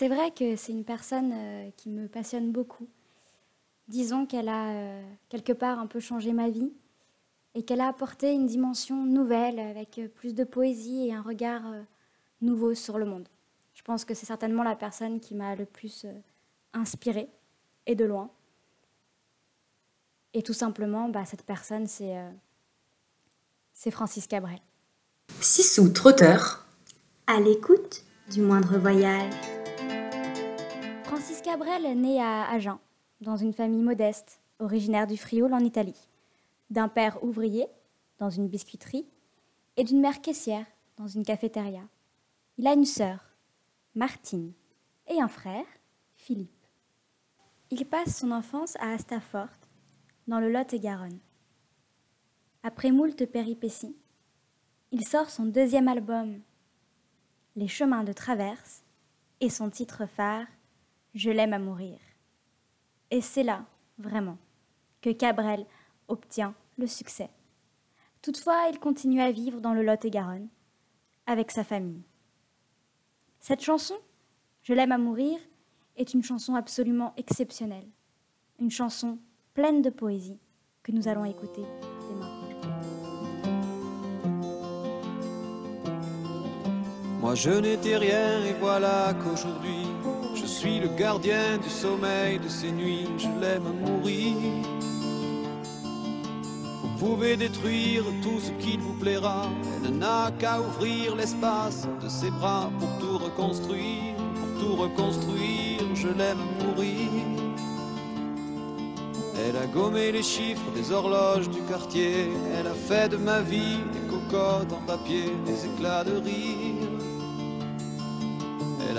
C'est vrai que c'est une personne euh, qui me passionne beaucoup. Disons qu'elle a euh, quelque part un peu changé ma vie et qu'elle a apporté une dimension nouvelle avec euh, plus de poésie et un regard nouveau sur le monde. Je pense que c'est certainement la personne qui m'a le plus inspirée et de loin. Et tout simplement, bah, cette personne, c'est c'est Francis Cabrel. Sissou Trotteur. À l'écoute du moindre voyage. Francis Cabrel est à Agen, dans une famille modeste, originaire du Frioul en Italie, d'un père ouvrier, dans une biscuiterie, et d'une mère caissière, dans une cafétéria. Il a une sœur, Martine, et un frère, Philippe. Il passe son enfance à Astafort, dans le Lot-et-Garonne. Après moult péripéties, il sort son deuxième album, Les chemins de traverse, et son titre phare, Je l'aime à mourir. Et c'est là, vraiment, que Cabrel obtient le succès. Toutefois, il continue à vivre dans le Lot-et-Garonne, avec sa famille. Cette chanson, Je l'aime à mourir, est une chanson absolument exceptionnelle, une chanson pleine de poésie que nous allons écouter Je n'étais rien et voilà qu'aujourd'hui je suis le gardien du sommeil de ces nuits, je l'aime mourir. Vous pouvez détruire tout ce qu'il vous plaira, elle n'a qu'à ouvrir l'espace de ses bras pour tout reconstruire, pour tout reconstruire, je l'aime mourir. Elle a gommé les chiffres des horloges du quartier, elle a fait de ma vie des cocottes en papier, des éclats de rire.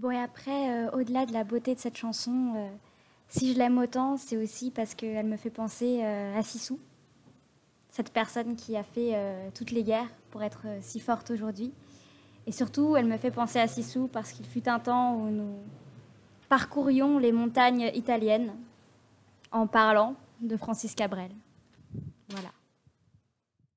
Bon, et après, euh, au-delà de la beauté de cette chanson, euh, si je l'aime autant, c'est aussi parce qu'elle me fait penser euh, à Sissou, cette personne qui a fait toutes les guerres pour être si forte aujourd'hui. Et surtout, elle me fait penser à Sissou parce qu'il fut un temps où nous parcourions les montagnes italiennes en parlant de Francis Cabrel. Voilà.